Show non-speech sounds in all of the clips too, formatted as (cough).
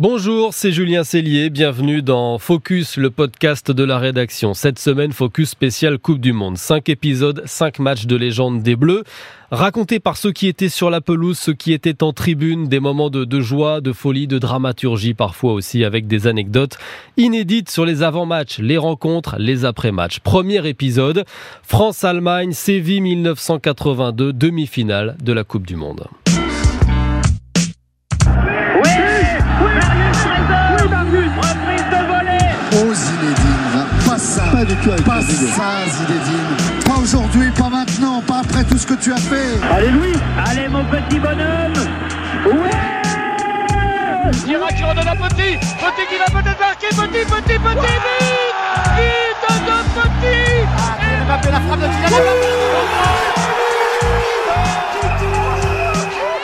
Bonjour, c'est Julien Cellier, bienvenue dans Focus, le podcast de la rédaction. Cette semaine, Focus spécial Coupe du Monde. Cinq épisodes, cinq matchs de légende des Bleus, racontés par ceux qui étaient sur la pelouse, ceux qui étaient en tribune, des moments de, joie, de folie, de dramaturgie, parfois aussi avec des anecdotes inédites sur les avant-matchs, les rencontres, les après-matchs. Premier épisode, France-Allemagne, Séville 1982, demi-finale de la Coupe du Monde. Pas ça, Pas du tout avec pas Rodrigo. ça Zinedine, pas aujourd'hui, pas maintenant, pas après tout ce que tu as fait. Allez Louis Allez mon petit bonhomme. Ouais. Girac qui redonne à Petit. Petit qui va peut-être marquer. Petit, Petit, Petit, vite Vite de Petit. Mbappé la frappe de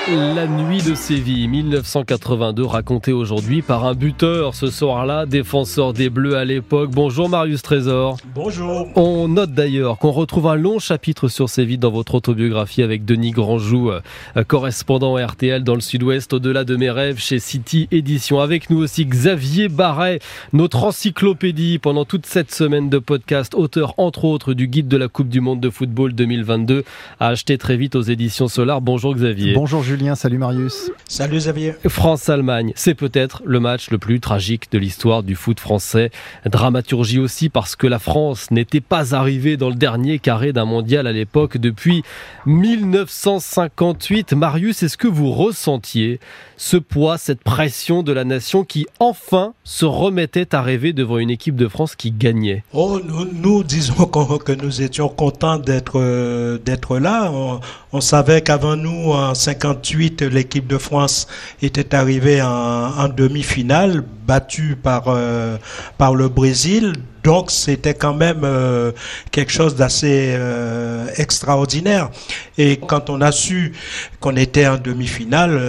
La nuit de Séville 1982 racontée aujourd'hui par un buteur ce soir-là, défenseur des Bleus à l'époque. Bonjour Marius Trésor. Bonjour. On note d'ailleurs qu'on retrouve un long chapitre sur Séville dans votre autobiographie avec Denis Grandjou, euh, correspondant RTL dans le sud-ouest, au-delà de mes rêves chez City Édition. Avec nous aussi Xavier Barret, notre encyclopédie pendant toute cette semaine de podcast, auteur entre autres du guide de la Coupe du Monde de football 2022, à acheter très vite aux éditions Solar. Bonjour Xavier. Bonjour Julien, salut Marius. Salut Xavier. France-Allemagne, c'est peut-être le match le plus tragique de l'histoire du foot français. Dramaturgie aussi parce que la France n'était pas arrivée dans le dernier carré d'un mondial à l'époque depuis 1958. Marius, est-ce que vous ressentiez ce poids, cette pression de la nation qui enfin se remettait à rêver devant une équipe de France qui gagnait? Oh, nous, nous disons (laughs) que nous étions contents d'être euh, d'être là. On, on savait qu'avant nous, en 58, l'équipe de France était arrivée en, demi-finale, battue par euh, par le Brésil. Donc c'était quand même euh, quelque chose d'assez euh, extraordinaire. Et quand on a su qu'on était en demi-finale,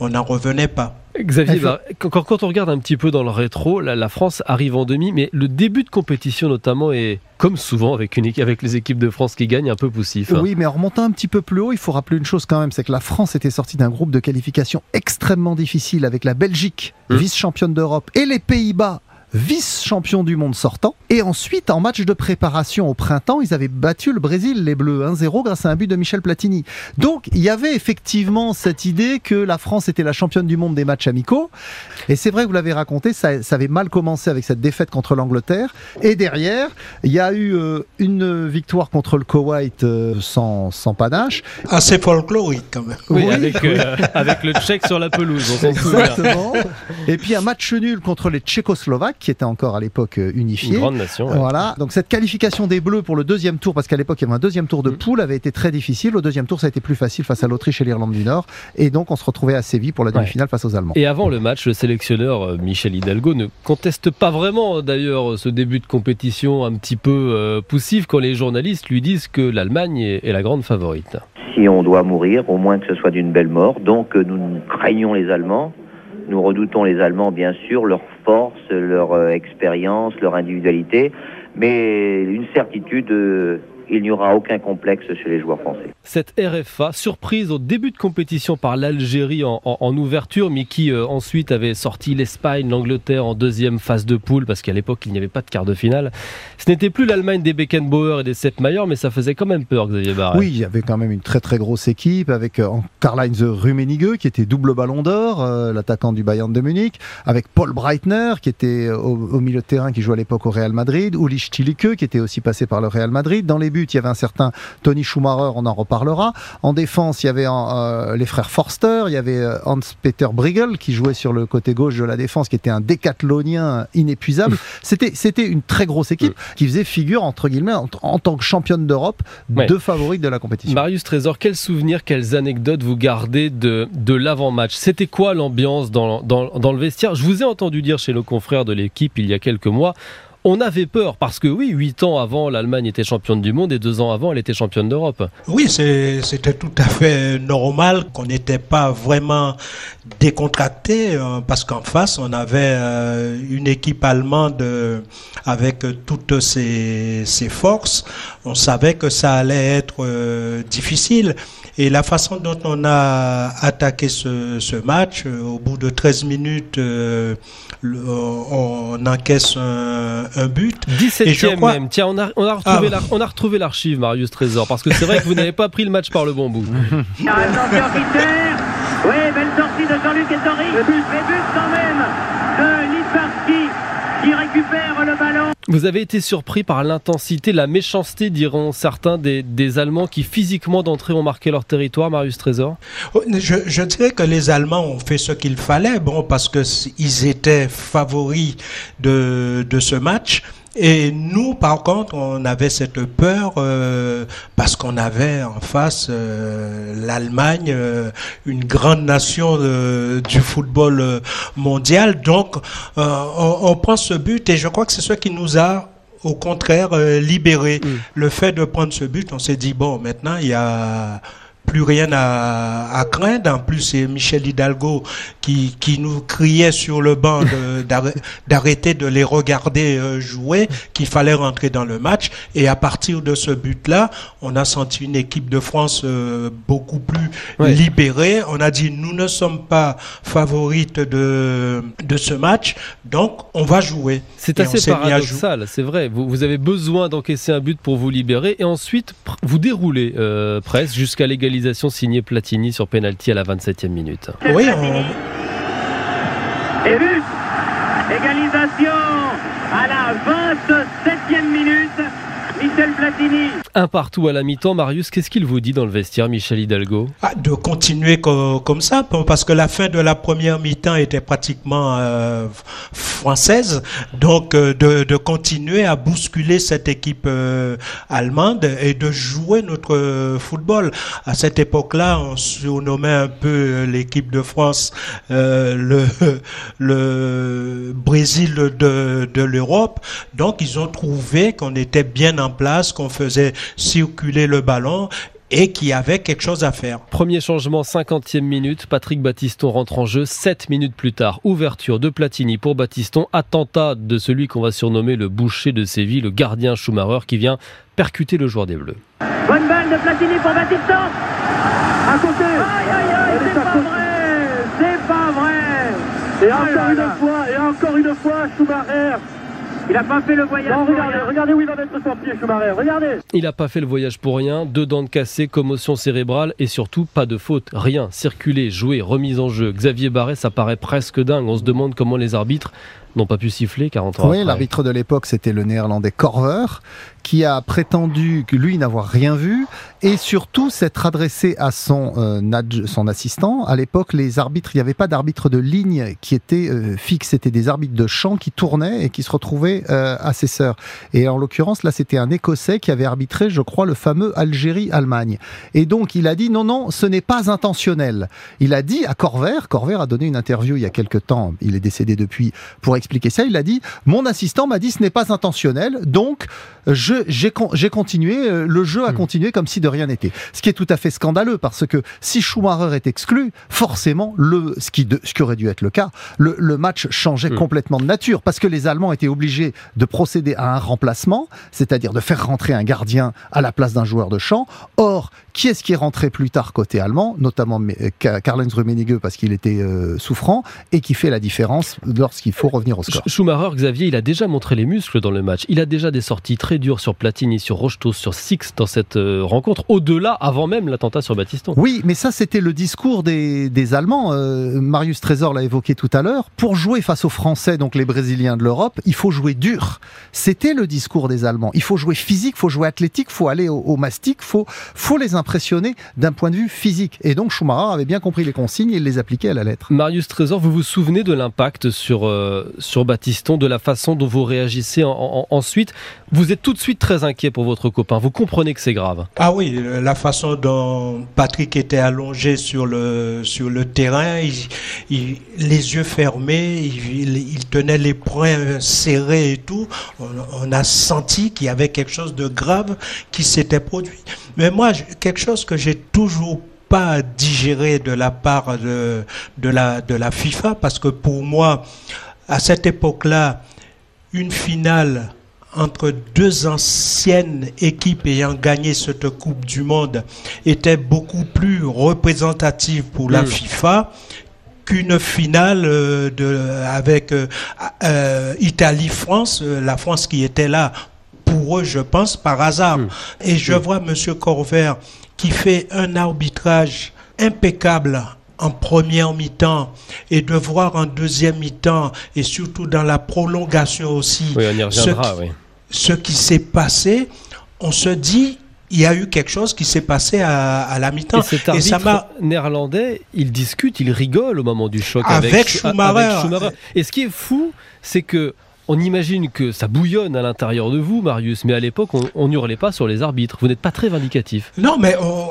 on n'en revenait pas. Xavier, bah, quand, on regarde un petit peu dans le rétro, la, la France arrive en demi, mais le début de compétition notamment est, comme souvent avec, une, équipe- avec les équipes de France qui gagnent, un peu poussif. hein. Oui, mais en remontant un petit peu plus haut, il faut rappeler une chose quand même, c'est que la France était sortie d'un groupe de qualification extrêmement difficile avec la Belgique, Mmh. vice-championne d'Europe, et les Pays-Bas, vice-champion du monde sortant. Et ensuite, en match de préparation au printemps, ils avaient battu le Brésil, les Bleus, 1-0 grâce à un but de Michel Platini. Donc, il y avait effectivement cette idée que la France était la championne du monde des matchs amicaux. Et c'est vrai que vous l'avez raconté, ça, ça avait mal commencé avec cette défaite contre l'Angleterre. Et derrière, il y a eu euh, une victoire contre le Koweït euh, sans, sans panache. Assez folklorique quand même. Oui, Oui, avec, euh, avec le Tchèque sur la pelouse, on. Exactement. Et puis un match nul contre les Tchécoslovaques, qui étaient encore à l'époque euh, Une unifiés. grande nation. ouais. Voilà, donc cette qualification des Bleus pour le deuxième tour, parce qu'à l'époque il y avait un deuxième tour de Mm. poule, avait été très difficile. Au deuxième tour, ça a été plus facile face à l'Autriche et l'Irlande du Nord. Et donc on se retrouvait à Séville pour la Ouais. demi-finale face aux Allemands. Et avant le match, le sélectionneur euh, Michel Hidalgo ne conteste pas vraiment d'ailleurs ce début de compétition un petit peu euh, poussif quand les journalistes lui disent que l'Allemagne est, est la grande favorite. si on doit mourir, au moins que ce soit d'une belle mort. Donc euh, nous craignons les Allemands, nous redoutons les Allemands bien sûr, leur force, leur euh, expérience, leur individualité, mais une certitude, euh, il n'y aura aucun complexe chez les joueurs français. Cette RFA, surprise au début de compétition par l'Algérie en, en- en ouverture, mais qui euh, ensuite avait sorti l'Espagne, l'Angleterre en deuxième phase de poule, parce qu'à l'époque il n'y avait pas de quart de finale. Ce n'était plus l'Allemagne des Beckenbauer et des Sepp Maier, mais ça faisait quand même peur, Xavier Barret. Oui, il y avait quand même une très très grosse équipe avec euh, Karl-Heinz Rummenigge qui était double ballon d'or, euh, l'attaquant du Bayern de Munich, avec Paul Breitner qui était au, au milieu de terrain qui jouait à l'époque au Real Madrid, Uli Stilicke qui était aussi passé par le Real Madrid. Dans les buts, il y avait un certain Tony Schumacher, on en reparlera. En défense, il y avait euh, les frères Forster, il y avait euh, Hans-Peter Briegel qui jouait sur le côté gauche de la défense, qui était un décathlonien inépuisable. C'était c'était une très grosse équipe qui faisait figure entre guillemets en, en tant que championne d'Europe Ouais. de favorites de la compétition. Marius Trésor, quels souvenirs, quelles anecdotes vous gardez de, de l'avant-match? C'était quoi l'ambiance dans, dans, dans le vestiaire? Je vous ai entendu dire chez nos confrères de l'équipe il y a quelques mois, On avait peur parce que oui, huit ans avant, l'Allemagne était championne du monde et deux ans avant, elle était championne d'Europe. Oui, c'était tout à fait normal qu'on n'était pas vraiment décontracté euh, parce qu'en face, on avait euh, une équipe allemande euh, avec toutes ses, forces. On savait que ça allait être difficile. Et la façon dont on a attaqué ce, ce match, au bout de 13 minutes, on encaisse un, un but. 17e crois... même. Tiens, on a, on a retrouvé ah. on a retrouvé l'archive, Marius Trésor, parce que c'est vrai que vous n'avez pas pris le match par le bon bout. (laughs) Oui, belle sortie de Jean-Luc Ettori. Le but. but quand même de Liparski qui récupère le ballon. Vous avez été surpris par l'intensité, la méchanceté, diront certains, des, des Allemands qui physiquement d'entrée ont marqué leur territoire, Marius Trésor oh, je, dirais que les Allemands ont fait ce qu'il fallait, bon, parce qu'ils étaient favoris de, de ce match. Et nous, par contre, on avait cette peur euh, parce qu'on avait en face euh, l'Allemagne, euh, une grande nation du football mondial. Donc, on, on, prend ce but et je crois que c'est ce qui nous a au contraire libéré. Mm. Le fait de prendre ce but, on s'est dit, bon, maintenant, il y a plus rien à, à craindre. En plus, c'est Michel Hidalgo qui, qui nous criait sur le banc (laughs) d'arrêter de, les regarder euh, jouer, qu'il fallait rentrer dans le match. Et à partir de ce but-là, on a senti une équipe de France euh, beaucoup plus libérée. On a dit, nous ne sommes pas favorites de, de ce match, donc on va jouer. C'est assez paradoxal, c'est vrai. Vous, vous, avez besoin d'encaisser un but pour vous libérer et ensuite vous déroulez euh, presque jusqu'à l'égalisation signée Platini sur penalty à la 27e minute. Oui, on... Et but Égalisation à la 27e minute Michel Platini. Un partout à la mi-temps, Marius, qu'est-ce qu'il vous dit dans le vestiaire, Michel Hidalgo? Ah, De continuer comme ça, parce que la fin de la première mi-temps était pratiquement euh, française, donc euh, de, continuer à bousculer cette équipe euh, allemande et de jouer notre football. À cette époque-là, on surnommait un peu l'équipe de France (laughs) le, Brésil de l'Europe, donc ils ont trouvé qu'on était bien en place, qu'on faisait circuler le ballon et qui avait quelque chose à faire. Premier changement, 50e minute, Patrick Battiston rentre en jeu 7 minutes plus tard. Ouverture de Platini pour Battiston, attentat de celui qu'on va surnommer le boucher de Séville, le gardien Schumacher qui vient percuter le joueur des Bleus. Bonne balle de Platini pour Battiston À côté. Aïe aïe aïe, c'est pas vrai. C'est pas vrai. Et encore une fois, et encore une fois, Schumacher il n'a pas fait le voyage. Non, regardez, regardez où il va mettre son pied, Schumacher. Regardez. Il n'a pas fait le voyage pour rien. Deux dents de cassé, commotion cérébrale et surtout pas de faute. Rien. Circuler, jouer, remise en jeu. Xavier Barret, ça paraît presque dingue. On se demande comment les arbitres n'ont pas pu siffler 40 ans Oui, l'arbitre de l'époque, c'était le néerlandais Corver, qui a prétendu que lui n'avoir rien vu et surtout s'être adressé à son, euh, son assistant. À l'époque, les arbitres, il n'y avait pas d'arbitre de ligne qui était euh, fixe, c'était des arbitres de champ qui tournaient et qui se retrouvaient euh, à ses sœurs. Et en l'occurrence, là, c'était un Écossais qui avait arbitré, je crois, le fameux Algérie-Allemagne. Et donc, il a dit non, non, ce n'est pas intentionnel. Il a dit à Corver, Corver a donné une interview il y a quelque temps, il est décédé depuis, pour expliquer ça. Il a dit Mon assistant m'a dit ce n'est pas intentionnel, donc j'ai continué, euh, le jeu a hmm. continué comme si de rien n'était. Ce qui est tout à fait scandaleux parce que si Schumacher est exclu, forcément, le, ce, qui ce qui aurait dû être le cas, le, le match changeait hmm. complètement de nature parce que les Allemands étaient obligés de procéder à un remplacement, c'est-à-dire de faire rentrer un gardien à la place d'un joueur de champ. Or, qui est-ce qui est rentré plus tard côté allemand, notamment Karl-Heinz Rummenigge parce qu'il était euh, souffrant et qui fait la différence lorsqu'il faut revenir au score. Schumacher, Xavier, il a déjà montré les muscles dans le match. Il a déjà des sorties très dures sur Platini, sur Rochetos, sur Six dans cette euh, rencontre. Au-delà, avant même l'attentat sur Battiston. Oui, mais ça c'était le discours des, des Allemands. Marius Trésor l'a évoqué tout à l'heure. Pour jouer face aux Français, donc les Brésiliens de l'Europe, il faut jouer dur. C'était le discours des Allemands. Il faut jouer physique, il faut jouer athlétique, faut aller au, au mastic, faut, faut les impressionner d'un point de vue physique. Et donc Schumacher avait bien compris les consignes et il les appliquait à la lettre. Marius Trésor, vous vous souvenez de l'impact sur, euh, sur Baptiston, de la façon dont vous réagissez en- en- ensuite Vous êtes tout de suite très inquiet pour votre copain, vous comprenez que c'est grave. Ah oui, la façon dont Patrick était allongé sur le sur le terrain, les yeux fermés, il, tenait les poings serrés et tout. On, on a senti qu'il y avait quelque chose de grave qui s'était produit. Mais moi, quelque chose que j'ai toujours pas digéré de la part de, de la de la FIFA, parce que pour moi, à cette époque-là, une finale entre deux anciennes équipes ayant gagné cette Coupe du Monde était beaucoup plus représentative pour la Mm. FIFA qu'une finale euh, de, avec euh, euh, Italie-France, la France qui était là pour eux, je pense, par hasard. Mm. Et je vois Monsieur Corvert qui fait un arbitrage impeccable en première mi-temps et de voir en deuxième mi-temps et surtout dans la prolongation aussi Oui, on y ce reviendra, qui- oui. ce qui s'est passé, on se dit, il y a eu quelque chose qui s'est passé à, à la mi-temps. Et cet Et ça arbitre néerlandais, il discute, il rigole au moment du choc Avec avec, Schumacher. avec Schumacher. Et ce qui est fou, c'est que on imagine que ça bouillonne à l'intérieur de vous, Marius, mais à l'époque, on on n'hurlait pas sur les arbitres. Vous n'êtes pas très vindicatif. Non, mais on,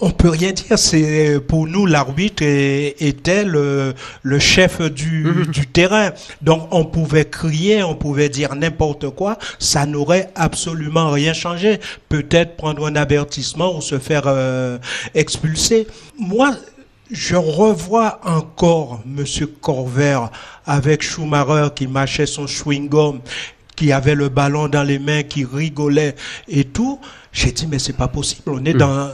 on peut rien dire. C'est pour nous l'arbitre était le, le chef du, Mhm. du terrain. Donc on pouvait crier, on pouvait dire n'importe quoi. Ça n'aurait absolument rien changé. Peut-être prendre un avertissement ou se faire euh, expulser. Moi. Je revois encore Monsieur Corvert avec Schumacher qui mâchait son chewing-gum, qui avait le ballon dans les mains, qui rigolait et tout. J'ai dit mais c'est pas possible. On est Mm. dans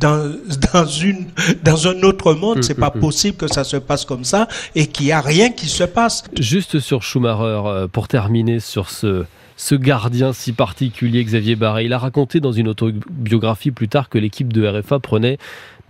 dans dans une dans un autre monde. Mm, C'est pas mm. possible que ça se passe comme ça et qu'il y a rien qui se passe. Juste sur Schumacher, euh, pour terminer sur ce, ce gardien si particulier, Xavier Barret, il a raconté dans une autobiographie plus tard que l'équipe de RFA prenait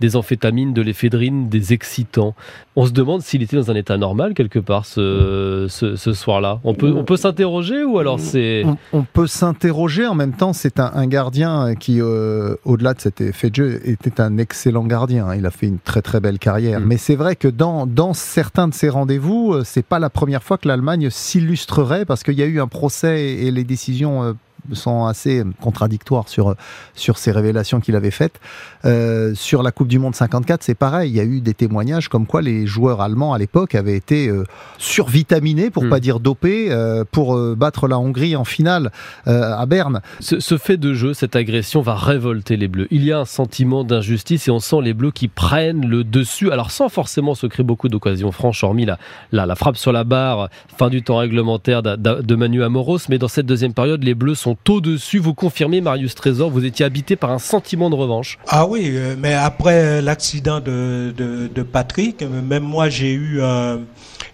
des amphétamines, de l'éphédrine, des excitants. On se demande s'il était dans un état normal quelque part ce, ce, ce soir-là. On peut, on peut s'interroger ou alors c'est... On, on peut s'interroger. En même temps, c'est un, un gardien qui, euh, au-delà de cet effet de jeu, était un excellent gardien. Il a fait une très très belle carrière. Mm. Mais c'est vrai que dans, dans certains de ces rendez-vous, euh, c'est pas la première fois que l'Allemagne s'illustrerait parce qu'il y a eu un procès et, et les décisions. Sont assez contradictoires sur, sur ces révélations qu'il avait faites. Euh, sur la Coupe du Monde 54, c'est pareil. Il y a eu des témoignages comme quoi les joueurs allemands à l'époque avaient été euh, survitaminés, pour Mm. pas dire dopés, euh, pour euh, battre la Hongrie en finale à Berne. Ce, ce fait de jeu, cette agression va révolter les Bleus. Il y a un sentiment d'injustice et on sent les Bleus qui prennent le dessus, alors sans forcément se créer beaucoup d'occasions franches, hormis la, la, la frappe sur la barre, fin du temps réglementaire d'a- de Manu Amoros. Mais dans cette deuxième période, les Bleus sont au-dessus. Vous confirmez, Marius Trésor, vous étiez habité par un sentiment de revanche. Ah oui, euh, mais après l'accident de, de, Patrick, euh, même moi j'ai eu un-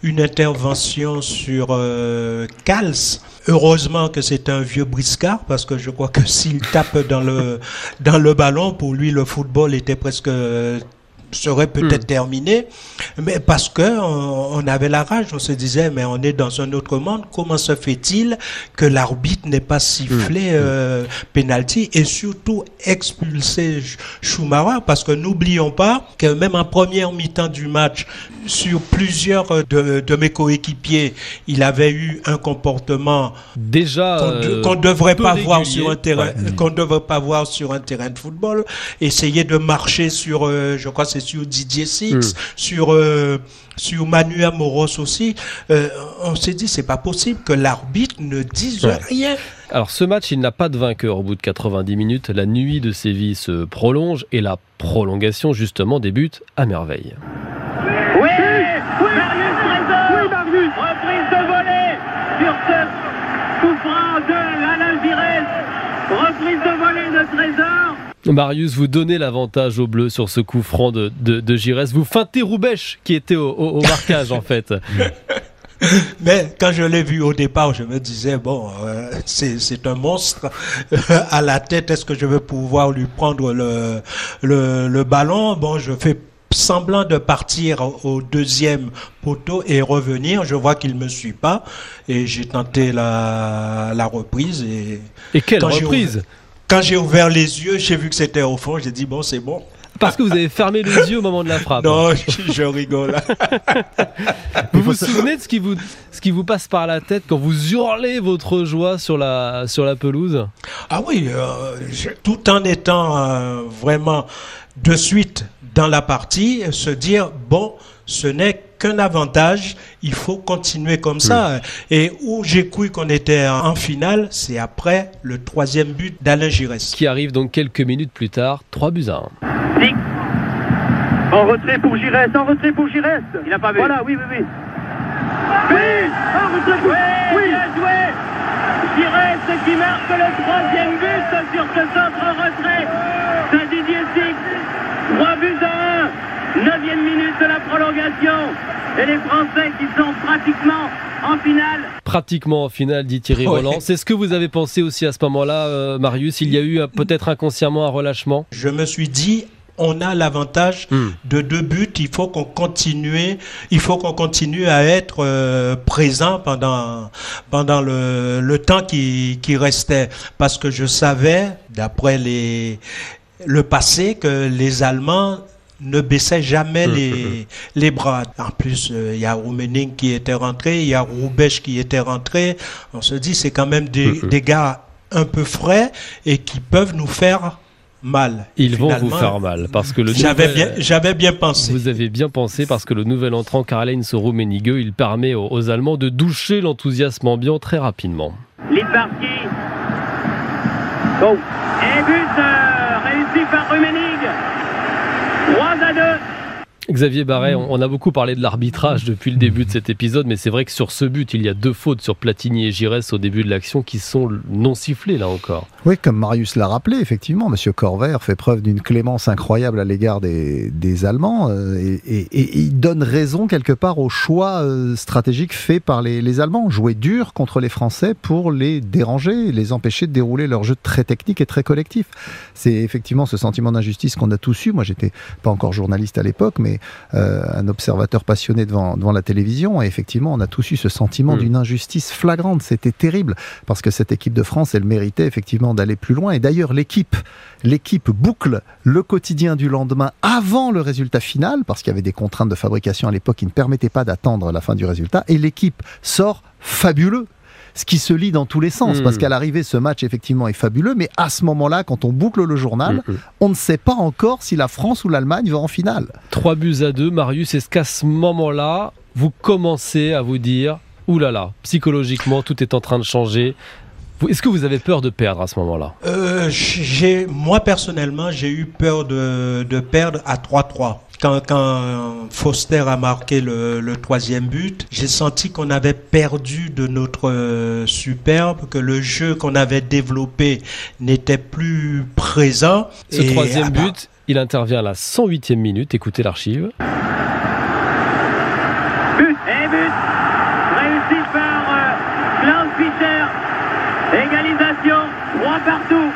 une intervention sur euh, Cals. Heureusement que c'est un vieux briscard parce que je crois que s'il tape dans le dans le ballon, pour lui le football était presque euh, serait peut-être Hmm. terminé, mais parce que on, on avait la rage, on se disait mais on est dans un autre monde. Comment se fait-il que l'arbitre n'ait pas sifflé euh, penalty et surtout expulsé Schumacher? Parce que n'oublions pas que même en première mi-temps du match, sur plusieurs euh, de, de mes coéquipiers, il avait eu un comportement Déjà, qu'on de- euh, devrait pas voir sur un terrain, Ouais. qu'on devrait pas voir sur un terrain de football. Essayer de marcher sur, euh, je crois c'est sur Didier Six, Mm. sur euh, sur Manu Amoros aussi. Euh, on s'est dit c'est pas possible que l'arbitre ne dise Ouais. rien. Alors ce match, il n'a pas de vainqueur au bout de 90 minutes. La nuit de Séville se prolonge et la prolongation justement débute à merveille. Oui, Marius Trésor Reprise de volée sur ce coup franc de Alain Giresse. Reprise de volée de Trésor. Marius, vous donnez l'avantage au bleu sur ce coup franc de, de, de Giresse. Vous feintez Roubèche qui était au, au- au marquage en fait. (laughs) Mais quand je l'ai vu au départ, je me disais, bon, euh, c'est un monstre (laughs) à la tête. Est-ce que je vais pouvoir lui prendre le, le, le ballon? Bon, je fais semblant de partir au deuxième poteau et revenir. Je vois qu'il me suit pas et j'ai tenté la, la reprise et Et quelle reprise? Quand j'ai ouvert les yeux, j'ai vu que c'était au fond. J'ai dit bon, c'est bon. Parce que vous avez fermé les yeux au moment de la frappe. Non, je, je rigole. (laughs) Vous vous souvenez de ce qui vous, ce qui vous passe par la tête quand vous hurlez votre joie sur la, sur la pelouse? Ah oui, euh, je- tout en étant euh, vraiment de suite dans la partie, se dire bon, ce n'est qu'un avantage, il faut continuer comme ça. Et où j'ai cru qu'on était en finale, c'est après le troisième but d'Alain Giresse. Qui arrive donc quelques minutes plus tard, 3 buts à 1. Six. En retrait pour Giresse, en retrait pour Giresse. Il n'a pas vu. Voilà, oui, oui, oui. But En retrait pour... Oui, bien joué Giresse qui marque le troisième but sur ce centre en retrait de Didier Six. 3 buts à 1. Neuvième minute de la prolongation. Et les Français qui sont pratiquement en finale. Pratiquement en finale, dit Thierry Ouais. Roland. C'est ce que vous avez pensé aussi à ce moment-là, euh, Marius? Il y a eu euh, peut-être inconsciemment un relâchement? Je me suis dit, on a l'avantage Hmm. de deux buts, il faut qu'on continue, il faut qu'on continue à être euh, présent pendant pendant le, le temps qui, qui restait, parce que je savais, d'après les le passé, que les Allemands ne baissaient jamais les, les bras. En plus, euh, il y a Roumening qui était rentré, il y a Roubesch qui était rentré. On se dit, c'est quand même des, des gars un peu frais et qui peuvent nous faire mal. Ils vont vous faire mal parce que le J'avais bien, j'avais bien pensé. Vous avez bien pensé parce que le nouvel entrant Karl-Heinz Rummenigge, il permet aux, aux Allemands de doucher l'enthousiasme ambiant très rapidement. Litbarski. Go. Et but euh, réussi par Rummenigge. 3 à 2. Xavier Barret, on on a beaucoup parlé de l'arbitrage depuis le début de cet épisode, mais c'est vrai que sur ce but, il y a deux fautes sur Platini et Giresse au début de l'action qui sont non sifflées là encore. Oui, comme Marius l'a rappelé, effectivement, Monsieur Corvair fait preuve d'une clémence incroyable à l'égard des, des Allemands euh, et, et- et il donne raison quelque part au choix euh, stratégique fait par les, les Allemands. Jouer dur contre les Français pour les déranger, les empêcher de dérouler leur jeu très technique et très collectif. C'est effectivement ce sentiment d'injustice qu'on a tous eu. Moi, j'étais pas encore journaliste à l'époque, mais euh, un observateur passionné devant, devant la télévision. Et effectivement, on a tous eu ce sentiment Mm. d'une injustice flagrante. C'était terrible parce que cette équipe de France, elle méritait effectivement d'aller plus loin. Et d'ailleurs, l'équipe, l'équipe boucle le quotidien du lendemain avant le résultat final, parce qu'il y avait des contraintes de fabrication à l'époque qui ne permettaient pas d'attendre la fin du résultat. Et l'équipe sort fabuleux. Ce qui se lit dans tous les sens, parce qu'à l'arrivée, ce match effectivement est fabuleux, mais à ce moment-là, quand on boucle le journal, Mm, mm. on ne sait pas encore si la France ou l'Allemagne va en finale. Trois buts à deux, Marius, est-ce qu'à ce moment-là, vous commencez à vous dire, oulala, psychologiquement, tout est en train de changer Est-ce que vous avez peur de perdre à ce moment-là? Euh, moi personnellement, j'ai eu peur de, de perdre à 3-3. Quand, quand Foster a marqué le, le troisième but, j'ai senti qu'on avait perdu de notre euh, superbe, que le jeu qu'on avait développé n'était plus présent. Ce Et, troisième ah bah, but, il intervient à la 108e minute, écoutez l'archive. But et but réussi par euh, Klaus Fischer. Égalisation, 3 partout.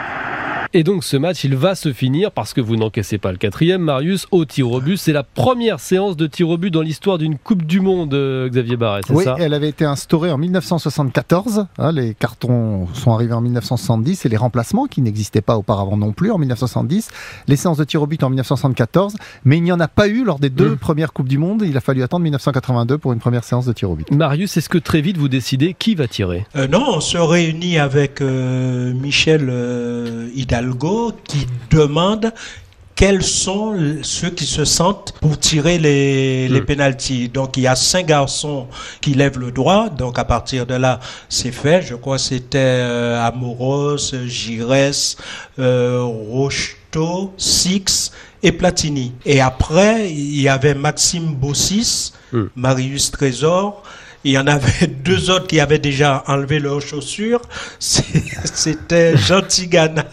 Et donc ce match, il va se finir parce que vous n'encaissez pas le quatrième, Marius, au tir au but. C'est la première séance de tir au but dans l'histoire d'une Coupe du Monde, euh, Xavier Barret, c'est Oui, ça elle avait été instaurée en 1974. hein, les cartons sont arrivés en 1970 et les remplacements qui n'existaient pas auparavant non plus en 1970. Les séances de tir au but en 1974, mais il n'y en a pas eu lors des deux Mm. premières Coupes du Monde. Il a fallu attendre 1982 pour une première séance de tir au but. Marius, est-ce que très vite vous décidez qui va tirer? Euh, non, on se réunit avec euh, Michel euh, Hidalgo qui demande quels sont ceux qui se sentent pour tirer les, les Mm. pénalties. Donc il y a cinq garçons qui lèvent le droit. Donc à partir de là, c'est fait. Je crois que c'était euh, Amoros, Giresse, euh, Rocheteau, Six et Platini. Et après, il y avait Maxime Bossis, Mm. Marius Trésor. Il y en avait (laughs) deux autres qui avaient déjà enlevé leurs chaussures. C'était (laughs) Jean Tigana,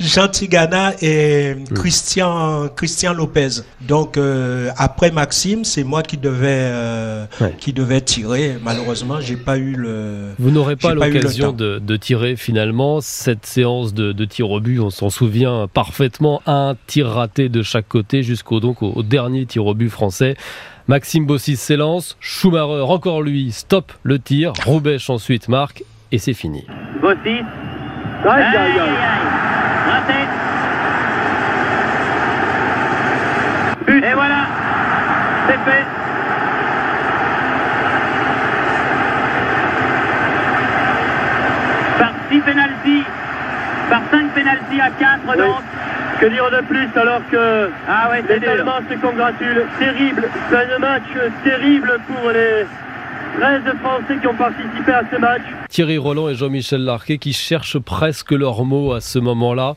Jean Tigana et Christian, Christian Lopez. Donc euh, après Maxime, c'est moi qui devais, euh, Ouais. qui devais tirer. Malheureusement, j'ai pas eu le. Vous n'aurez pas l'occasion de, de tirer finalement. Cette séance de, de tir au but, on s'en souvient parfaitement. Un tir raté de chaque côté jusqu'au donc au, au dernier tir au but français. Maxime Bossis s'élance, Schumacher encore lui stoppe le tir, Roubesch ensuite marque et c'est fini. Bossis. Aïe, aïe, aïe. Raté. Et voilà, c'est fait. Par 6 pénalties, par 5 pénalties à 4 donc. Que dire de plus alors que Ah ouais, les dur. Allemands se congratulent Terrible, c'est un match terrible pour les 13 Français qui ont participé à ce match. Thierry Roland et Jean-Michel Larquet qui cherchent presque leurs mots à ce moment-là.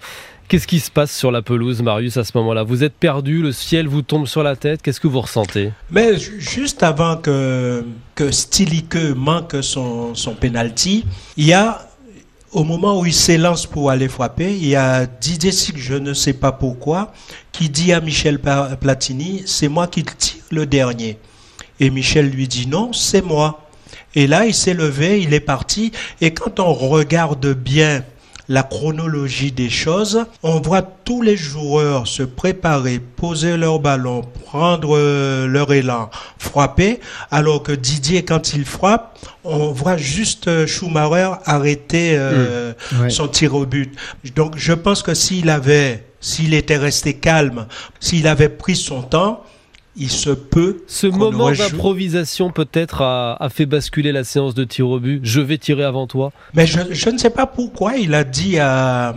Qu'est-ce qui se passe sur la pelouse, Marius, à ce moment-là? Vous êtes perdu, le ciel vous tombe sur la tête, qu'est-ce que vous ressentez? Mais ju- juste avant que, que Stilike manque son, son penalty, il y a, au moment où il s'élance pour aller frapper, il y a Didier Sig, je ne sais pas pourquoi, qui dit à Michel Platini, c'est moi qui tire le dernier. Et Michel lui dit non, c'est moi. Et là, il s'est levé, il est parti. Et quand on regarde bien la chronologie des choses, on voit tous les joueurs se préparer, poser leur ballon, prendre euh, leur élan, frapper, alors que Didier, quand il frappe, on voit juste euh, Schumacher arrêter euh, Ouais. son tir au but. Donc je pense que s'il avait, s'il était resté calme, s'il avait pris son temps, il se peut Ce moment d'improvisation peut-être a, a fait basculer la séance de tir au but. Je vais tirer avant toi. Mais je, je ne sais pas pourquoi il a dit à,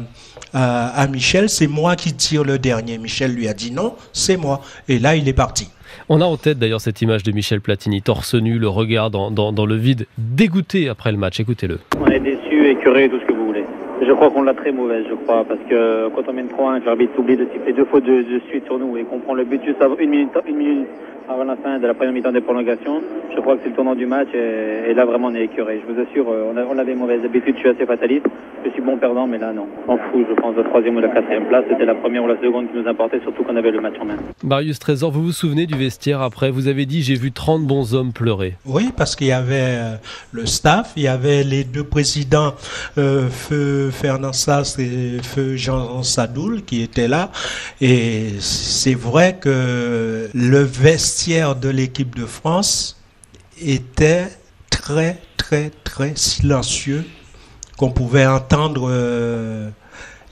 à, à Michel, c'est moi qui tire le dernier. Michel lui a dit non, c'est moi. Et là, il est parti. On a en tête d'ailleurs cette image de Michel Platini, torse nu, le regard dans, dans- dans le vide, dégoûté après le match. Écoutez-le. On est déçu, écœuré, tout ce que vous. Je crois qu'on l'a très mauvaise, je crois, parce que quand on mène 3-1, que l'arbitre oublie de siffler deux fois de, de suite sur nous et qu'on prend le but juste avant, une, minute, une minute avant la fin de la première mi-temps des prolongations, je crois que c'est le tournant du match et, et là vraiment on est écœuré. Je vous assure, euh, on, a- on avait mauvaise habitude, je suis assez fataliste, je suis bon perdant, mais là non. On s'en fout, je pense, de la troisième ou de la quatrième place, c'était la première ou la seconde qui nous importait, surtout qu'on avait le match en main. Marius Trésor, vous vous souvenez du vestiaire après? Vous avez dit j'ai vu 30 bons hommes pleurer. Oui, parce qu'il y avait euh, le staff, il y avait les deux présidents, euh, Feu Fernand Sass et Feu Jean Sadoul, qui étaient là. Et c'est vrai que le vestiaire de l'équipe de France était très, très, très silencieux, qu'on pouvait entendre euh,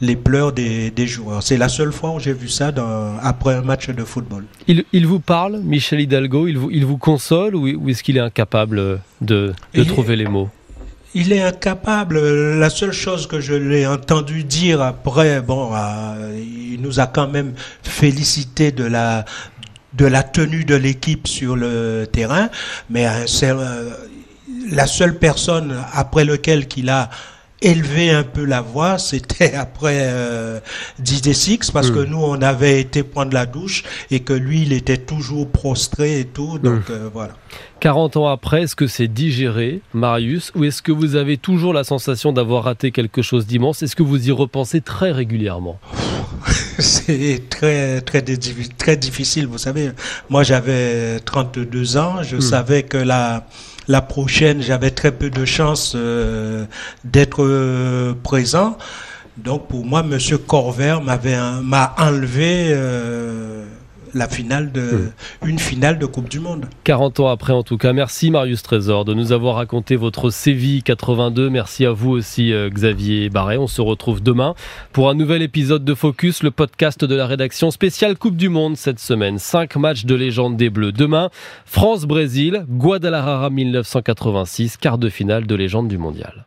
les pleurs des, des joueurs. C'est la seule fois où j'ai vu ça dans, après un match de football. Il, il vous parle, Michel Hidalgo? Il vous, il vous console ou, ou est-ce qu'il est incapable de, trouver les mots? Il est incapable. La seule chose que je l'ai entendu dire après, bon, euh, il nous a quand même félicité de la de la tenue de l'équipe sur le terrain, mais euh, c'est euh, la seule personne après lequel qu'il a élevé un peu la voix, c'était (laughs) après euh, Didier Six, parce que nous, on avait été prendre la douche et que lui, il était toujours prostré et tout, donc euh, voilà. 40 ans après, est-ce que c'est digéré, Marius, ou est-ce que vous avez toujours la sensation d'avoir raté quelque chose d'immense? Est-ce que vous y repensez très régulièrement? (laughs) C'est très, très, très difficile. Vous savez, moi j'avais 32 ans, je savais que la, la prochaine, j'avais très peu de chances euh, d'être euh, présent. Donc pour moi, Monsieur Corvert m'avait un- m'a enlevé euh, la finale de une finale de Coupe du Monde. 40 ans après en tout cas. Merci Marius Trésor de nous avoir raconté votre Séville 82. Merci à vous aussi euh, Xavier Barret. On se retrouve demain pour un nouvel épisode de Focus, le podcast de la rédaction spéciale Coupe du Monde cette semaine. Cinq matchs de légende des Bleus. Demain, France-Brésil, Guadalajara 1986, quart de finale de légende du mondial.